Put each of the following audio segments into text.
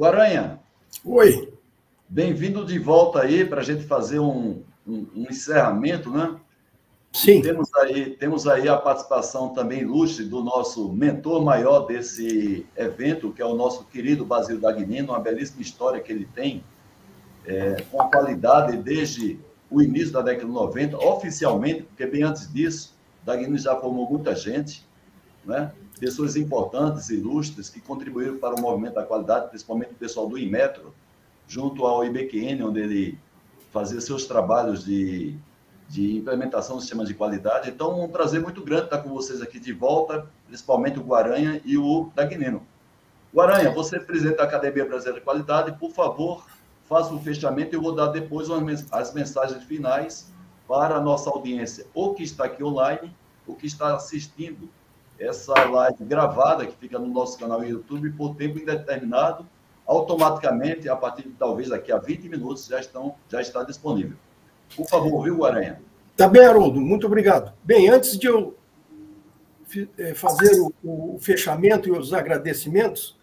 Guaranha. Oi. Bem-vindo de volta aí para a gente fazer um, um, um, encerramento, né? Sim. Temos aí, temos aí a participação também ilustre do nosso mentor maior desse evento, que é o nosso querido Basílio Dagnino, uma belíssima história que ele tem, é, com qualidade desde o início da década de 90, oficialmente, porque bem antes disso, Dagnino já formou muita gente, né? pessoas importantes, ilustres, que contribuíram para o movimento da qualidade, principalmente o pessoal do Inmetro, junto ao IBQN, onde ele fazia seus trabalhos de, de implementação do sistema de qualidade. Então, um prazer muito grande estar com vocês aqui de volta, principalmente o Guaranha e o Dagnino. Guaranha, você é presidente da Academia Brasileira de Qualidade, por favor, faça o fechamento e eu vou dar depois as mensagens finais para a nossa audiência, ou que está aqui online, ou que está assistindo essa live gravada, que fica no nosso canal YouTube, por tempo indeterminado, automaticamente, a partir de talvez daqui a 20 minutos, já, estão, já está disponível. Por favor, viu, Guaranha? Tá bem, Haroldo, muito obrigado. Bem, antes de eu eh, fazer o, o fechamento e os agradecimentos,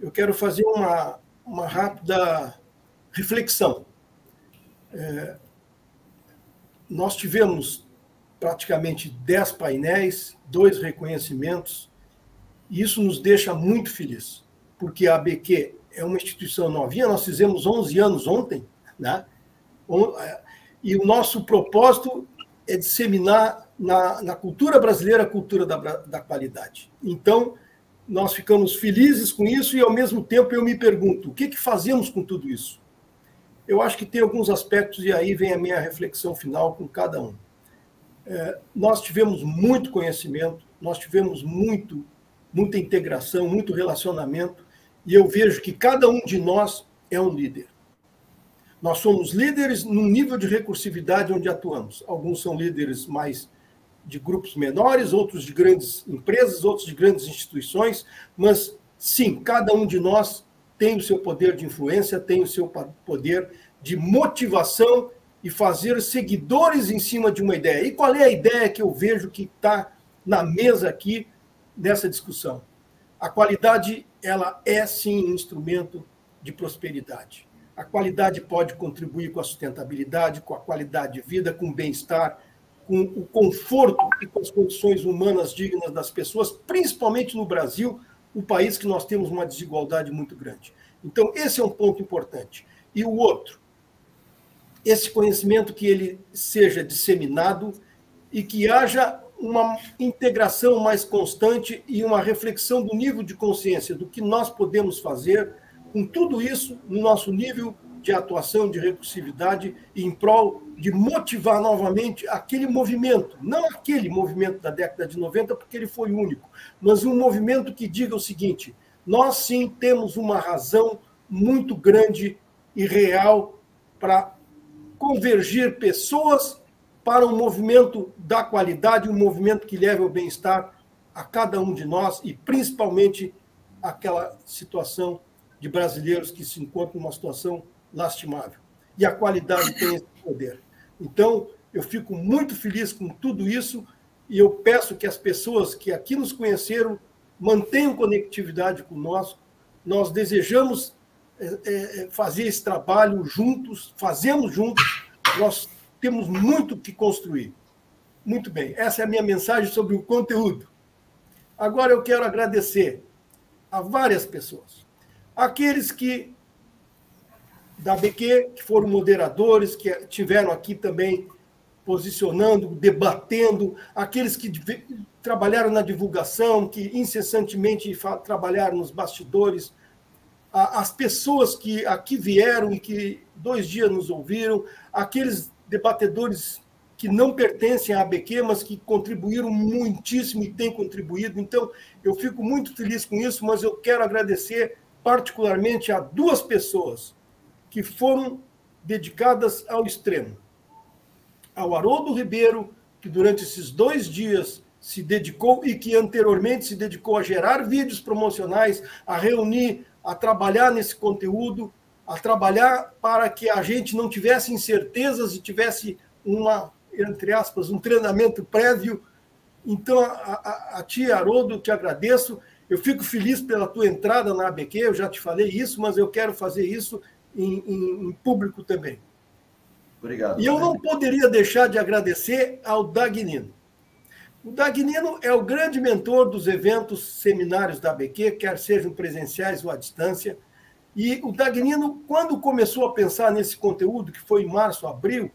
eu quero fazer uma, uma rápida reflexão. É, nós tivemos praticamente 10 painéis, dois reconhecimentos, e isso nos deixa muito felizes, porque a ABQ é uma instituição novinha, nós fizemos 11 anos ontem, né? É, e o nosso propósito é disseminar na, na cultura brasileira a cultura da, da qualidade. Então, nós ficamos felizes com isso e, ao mesmo tempo, eu me pergunto: o que, que fazemos com tudo isso? Eu acho que tem alguns aspectos, e aí vem a minha reflexão final com cada um. É, nós tivemos muito conhecimento, nós tivemos muito, muita integração, muito relacionamento, e eu vejo que cada um de nós é um líder. Nós somos líderes no nível de recursividade onde atuamos. Alguns são líderes mais de grupos menores, outros de grandes empresas, outros de grandes instituições, mas sim, cada um de nós tem o seu poder de influência, tem o seu poder de motivação e fazer seguidores em cima de uma ideia. E qual é a ideia que eu vejo que está na mesa aqui nessa discussão? A qualidade, ela é sim um instrumento de prosperidade. A qualidade pode contribuir com a sustentabilidade, com a qualidade de vida, com o bem-estar, com o conforto e com as condições humanas dignas das pessoas, principalmente no Brasil, o país que nós temos uma desigualdade muito grande. Então, esse é um ponto importante. E o outro, esse conhecimento que ele seja disseminado e que haja uma integração mais constante e uma reflexão do nível de consciência do que nós podemos fazer com tudo isso no nosso nível de atuação, de recursividade, em prol de motivar novamente aquele movimento, não aquele movimento da década de 90, porque ele foi único, mas um movimento que diga o seguinte: nós sim temos uma razão muito grande e real para convergir pessoas para um movimento da qualidade, um movimento que leve ao bem-estar a cada um de nós e principalmente aquela situação de brasileiros que se encontram numa situação lastimável. E a qualidade tem esse poder. Então, eu fico muito feliz com tudo isso e eu peço que as pessoas que aqui nos conheceram mantenham conectividade conosco. Nós desejamos é, é, fazer esse trabalho juntos, fazemos juntos, nós temos muito que construir. Muito bem, essa é a minha mensagem sobre o conteúdo. Agora eu quero agradecer a várias pessoas. Aqueles que da BQ, que foram moderadores, que tiveram aqui também posicionando, debatendo, aqueles que trabalharam na divulgação, que incessantemente trabalharam nos bastidores, as pessoas que aqui vieram e que dois dias nos ouviram, aqueles debatedores que não pertencem à ABQ, mas que contribuíram muitíssimo e têm contribuído. Então, eu fico muito feliz com isso, mas eu quero agradecer particularmente a duas pessoas que foram dedicadas ao extremo. Ao Haroldo Ribeiro, que durante esses dois dias se dedicou e que anteriormente se dedicou a gerar vídeos promocionais, a reunir, a trabalhar nesse conteúdo, a trabalhar para que a gente não tivesse incertezas e tivesse uma, entre aspas, um treinamento prévio. Então, a, a, a ti, Haroldo, te agradeço. Eu fico feliz pela tua entrada na ABQ, eu já te falei isso, mas eu quero fazer isso em, em, em público também. Obrigado. E eu não poderia deixar de agradecer ao Dagnino. O Dagnino é o grande mentor dos eventos seminários da ABQ, quer sejam presenciais ou à distância. E o Dagnino, quando começou a pensar nesse conteúdo, que foi em março, abril,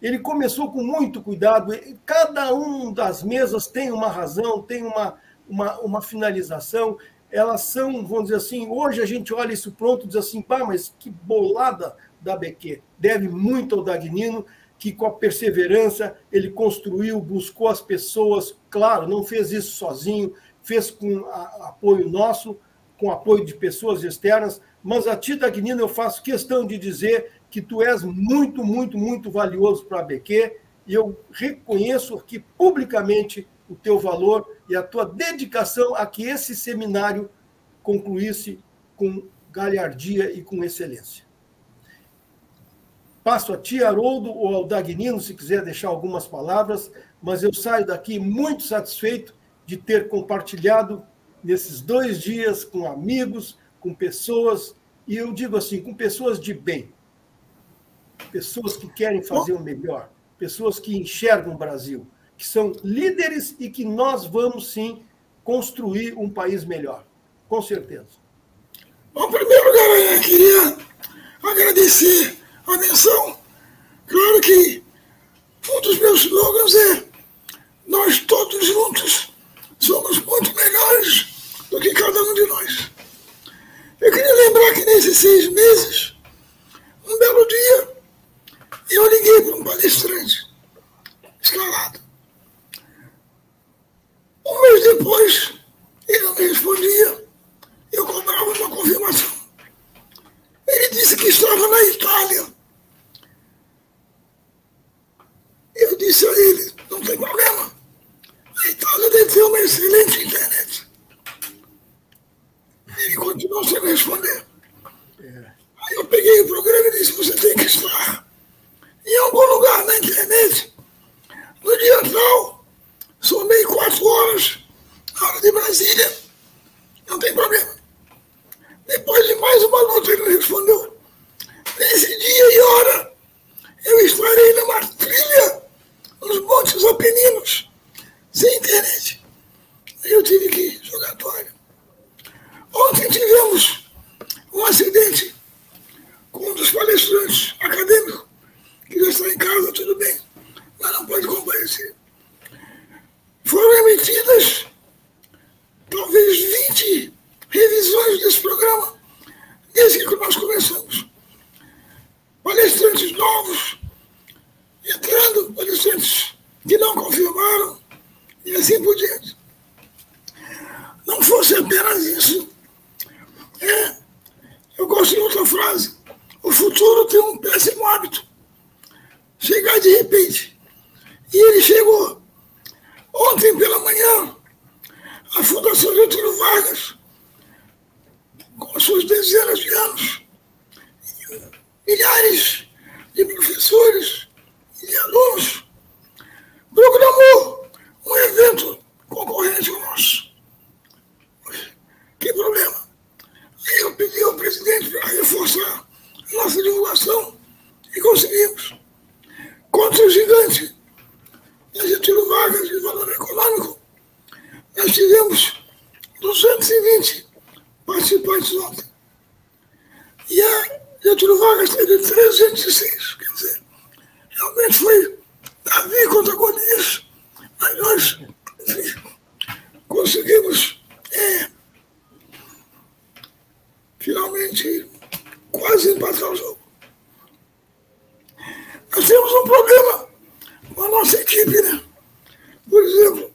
ele começou com muito cuidado. Cada um das mesas tem uma razão, tem uma, uma, uma finalização. Elas são, vamos dizer assim, hoje a gente olha isso pronto e diz assim, pá, mas que bolada da BQ. Deve muito ao Dagnino, que com a perseverança ele construiu, buscou as pessoas, claro, não fez isso sozinho, fez com a, apoio nosso, com apoio de pessoas externas, mas a ti, Dagnino, eu faço questão de dizer que tu és muito, muito, muito valioso para a BQ, e eu reconheço aqui publicamente o teu valor e a tua dedicação a que esse seminário concluísse com galhardia e com excelência. Passo a ti, Haroldo, ou ao Dagnino, se quiser deixar algumas palavras, mas eu saio daqui muito satisfeito de ter compartilhado nesses dois dias com amigos, com pessoas, e eu digo assim, com pessoas de bem, pessoas que querem fazer o melhor, pessoas que enxergam o Brasil, que são líderes e que nós vamos sim construir um país melhor, com certeza. Bom, primeiro lugar, eu queria agradecer Atenção! Claro que um dos meus slogans é nós todos juntos somos muito melhores do que cada um de nós. Eu queria lembrar que nesses seis meses, um belo dia, eu liguei para um palestrante escalado. Um mês depois, ele não me respondia, eu cobrava uma confirmação. Ele disse que estava na Itália. Eu disse a ele, não tem problema. A Itália deve ter uma excelente internet. Ele continuou sem responder. Aí eu peguei o programa e disse, você tem que estar em algum lugar na internet. No dia tal, somei quatro horas, hora de Brasília. Não tem problema. Depois de mais uma luta, ele respondeu. Nesse dia e hora, eu estarei numa trilha nos Montes Apeninos, sem internet. Aí eu tive que jogar toalha. Ontem tivemos um acidente com um dos palestrantes acadêmicos, que já está em casa, tudo bem, mas não pode comparecer. Foram emitidas talvez 20 revisões desse programa desde que nós começamos. Palestrantes novos, entrando, palestrantes que não confirmaram, e assim por diante. Não fosse apenas isso. É, eu gosto de outra frase. O futuro tem um péssimo hábito. Chegar de repente. E ele chegou. Ontem pela manhã, a Fundação Getúlio Vargas com suas dezenas de anos, milhares de professores e de alunos, programou um evento concorrente ao nosso. Que problema? Aí eu pedi ao presidente para reforçar a nossa divulgação e conseguimos. Contra o gigante da Getúlio Vargas de valor econômico, nós tivemos 220 participantes ontem. E a Getúlio Vargas teve 306. Quer dizer, realmente foi Davi contra Golias. Mas nós enfim, conseguimos é, finalmente quase empatar o jogo. Nós temos um problema com a nossa equipe, né? Por exemplo,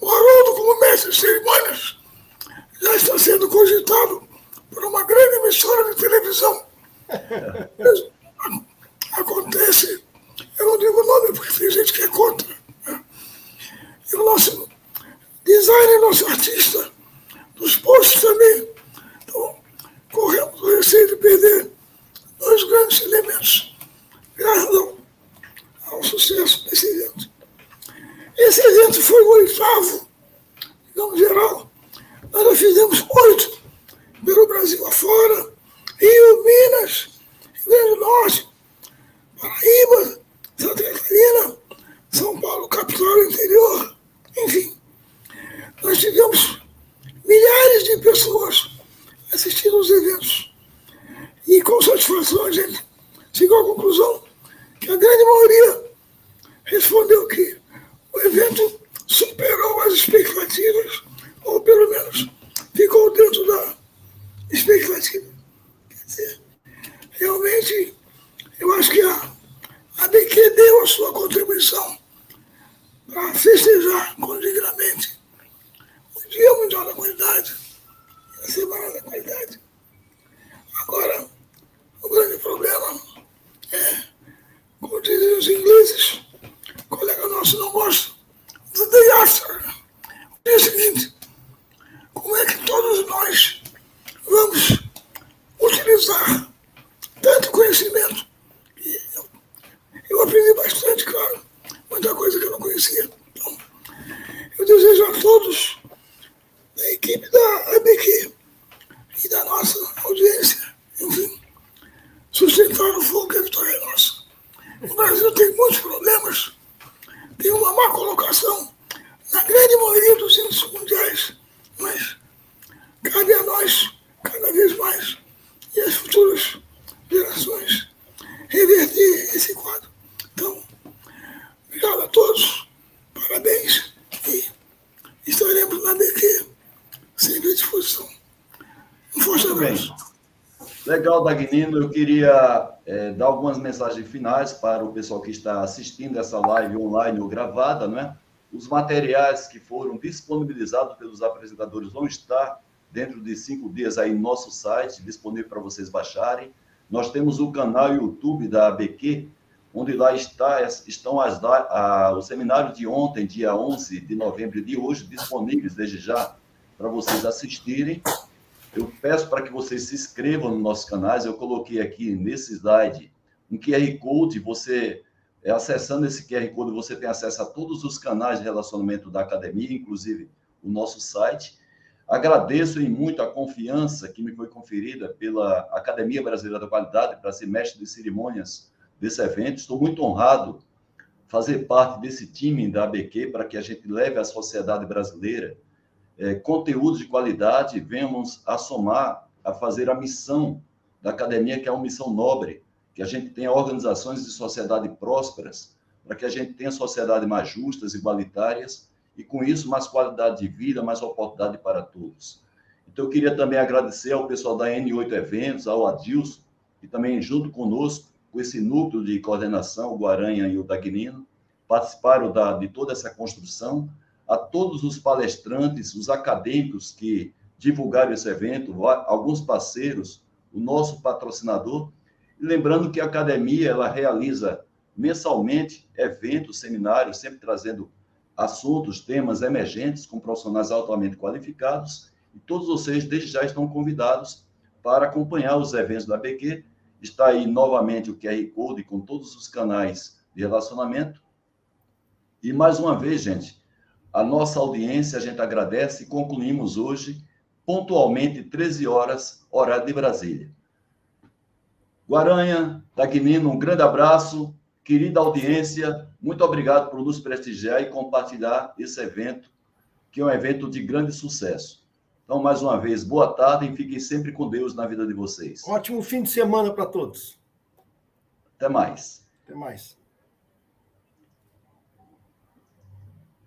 o Haroldo como mestre de cerimônias já está sendo cogitado por uma grande emissora de televisão. Acontece, eu não digo o nome porque tem gente que é contra. Né? E o nosso designer, nosso artista, dos posts também. Então, corremos o receio de perder dois grandes elementos, graças ao, ao sucesso desse oitavo, digamos geral, nós já fizemos oito pelo Brasil afora, Rio, Minas, Rio Grande do Norte, Paraíba, Santa Catarina, São Paulo, capital interior, enfim. Nós tivemos milhares de pessoas assistindo os eventos. E com satisfação a gente chegou à conclusão que a grande maioria respondeu que o evento superou as expectativas, ou pelo menos ficou dentro da expectativa. Quer dizer, realmente, eu acho que a, a deu a sua contribuição para festejar dignamente o Dia Mundial da Qualidade e a Semana da Qualidade. Agora, o grande problema é, como dizem os ingleses, colega nosso não gosta, day after. O seguinte, como é que todos nós vamos utilizar tanto conhecimento? E eu, eu aprendi bastante, claro, muita coisa que eu não conhecia. Então, eu desejo a todos da equipe da ABQ e da nossa audiência, enfim, sustentar o fogo que a vitória é nossa. O Brasil tem muitos problemas, tem uma má colocação na grande maioria dos índices mundiais, mas cabe a nós, cada vez mais, e as futuras gerações, reverter esse quadro. Então, obrigado a todos, parabéns e estaremos na BQ sempre à disposição. Um forte abraço. Legal, Dagnino. Eu queria é, dar algumas mensagens finais para o pessoal que está assistindo essa live online ou gravada, né? Os materiais que foram disponibilizados pelos apresentadores vão estar dentro de cinco dias aí no nosso site, disponível para vocês baixarem. Nós temos o canal YouTube da ABQ, onde lá está, estão as, a, o seminário de ontem, dia 11 de novembro de hoje, disponíveis desde já para vocês assistirem. Eu peço para que vocês se inscrevam nos nossos canais. Eu coloquei aqui nesse slide um QR Code. Você, é, acessando esse QR Code, você tem acesso a todos os canais de relacionamento da academia, inclusive o nosso site. Agradeço em muito a confiança que me foi conferida pela Academia Brasileira da Qualidade para ser mestre de cerimônias desse evento. Estou muito honrado fazer parte desse time da ABQ para que a gente leve à sociedade brasileira é, conteúdos de qualidade, venhamos a somar, a fazer a missão da academia, que é uma missão nobre, que a gente tenha organizações de sociedade prósperas, para que a gente tenha sociedades mais justas, igualitárias, e com isso mais qualidade de vida, mais oportunidade para todos. Então, eu queria também agradecer ao pessoal da N8 Eventos, ao Adilson, que também, junto conosco, com esse núcleo de coordenação, o Guaranha e o Dagnino, participaram da, de toda essa construção, a todos os palestrantes, os acadêmicos que divulgaram esse evento, alguns parceiros, o nosso patrocinador. Lembrando que a academia ela realiza mensalmente eventos, seminários, sempre trazendo assuntos, temas emergentes com profissionais altamente qualificados. E todos vocês, desde já, estão convidados para acompanhar os eventos da BQ. Está aí novamente o QR Code com todos os canais de relacionamento. E mais uma vez, gente, a nossa audiência, a gente agradece e concluímos hoje, pontualmente, 13 horas, horário de Brasília. Guaranha, Dagnino, um grande abraço. Querida audiência, muito obrigado por nos prestigiar e compartilhar esse evento, que é um evento de grande sucesso. Então, mais uma vez, boa tarde e fiquem sempre com Deus na vida de vocês. Ótimo fim de semana para todos. Até mais. Até mais.